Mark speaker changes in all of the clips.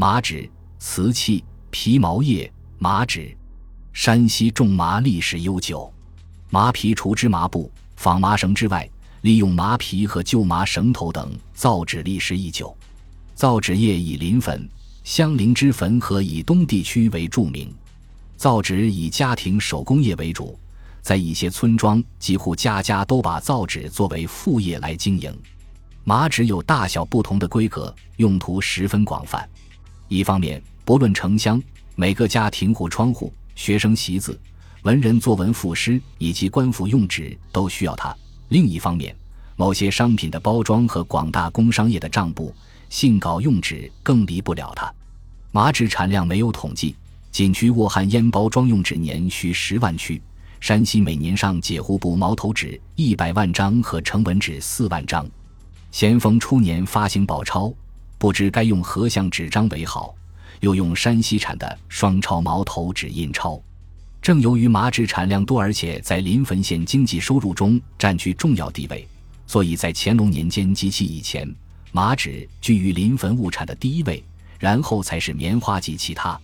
Speaker 1: 麻纸、瓷器、皮毛业、麻纸。山西种麻历史悠久，麻皮除织麻布、纺麻绳之外，利用麻皮和旧麻绳头等造纸历史已久。造纸业以临汾、相邻之汾和以东地区为著名。造纸以家庭手工业为主，在一些村庄，几乎家家都把造纸作为副业来经营。麻纸有大小不同的规格，用途十分广泛。一方面，不论城乡，每个家庭户窗户。学生席子、文人作文赋诗以及官府用纸都需要它。另一方面，某些商品的包装和广大工商业的账簿、信稿用纸更离不了它。麻纸产量没有统计，仅区沃汉烟包装用纸年需十万区。山西每年上解户部毛头纸一百万张和成文纸四万张。咸丰初年发行宝钞，不知该用何项纸张为好。又用山西产的双钞毛头纸印钞，正由于麻纸产量多，而且在临汾县经济收入中占据重要地位，所以在乾隆年间及其以前，麻纸居于临汾物产的第一位，然后才是棉花及其他。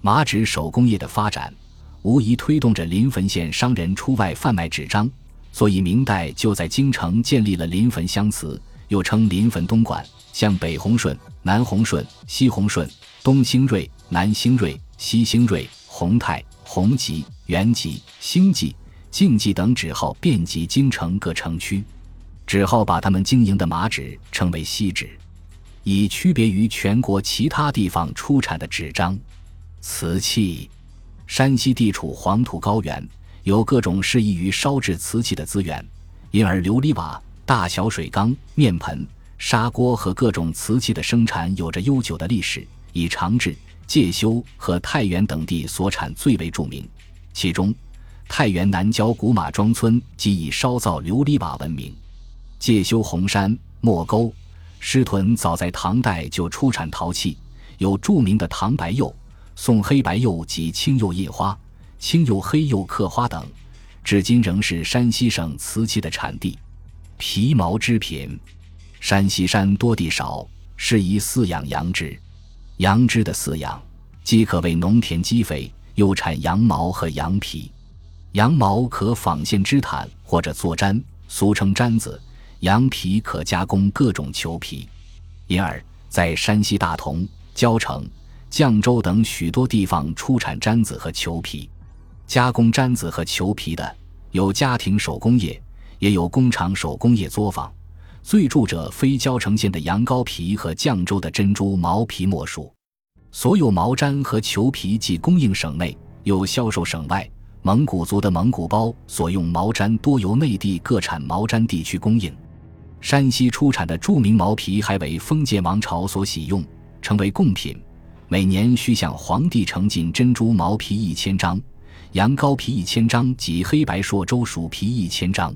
Speaker 1: 麻纸手工业的发展，无疑推动着临汾县商人出外贩卖纸张，所以明代就在京城建立了临汾乡祠，又称临汾东莞，像北红顺、南红顺、西红顺。东兴瑞、南兴瑞、西兴瑞、宏泰、宏吉、元吉、兴记、晋记等纸号遍及京城各城区，纸号把他们经营的麻纸称为锡纸，以区别于全国其他地方出产的纸张。瓷器，山西地处黄土高原，有各种适宜于烧制瓷器的资源，因而琉璃瓦、大小水缸、面盆、砂锅和各种瓷器的生产有着悠久的历史。以长治、介休和太原等地所产最为著名，其中太原南郊古马庄村即以烧造琉璃瓦闻名。介休红山、莫沟、狮屯早在唐代就出产陶器，有著名的唐白釉、宋黑白釉及青釉印花、青釉黑釉刻花等，至今仍是山西省瓷器的产地。皮毛织品，山西山多地少，适宜饲养羊只。羊脂的饲养，既可为农田积肥，又产羊毛和羊皮。羊毛可纺线织毯或者做毡，俗称毡子；羊皮可加工各种裘皮。因而，在山西大同、交城、绛州等许多地方出产毡子和裘皮。加工毡子和裘皮的，有家庭手工业，也有工厂手工业作坊。最著者非交城县的羊羔皮和绛州的珍珠毛皮莫属。所有毛毡和裘皮既供应省内，又销售省外。蒙古族的蒙古包所用毛毡多由内地各产毛毡地区供应。山西出产的著名毛皮还为封建王朝所喜用，成为贡品。每年需向皇帝呈进珍珠毛皮一千张，羊羔皮一千张及黑白朔州鼠皮一千张。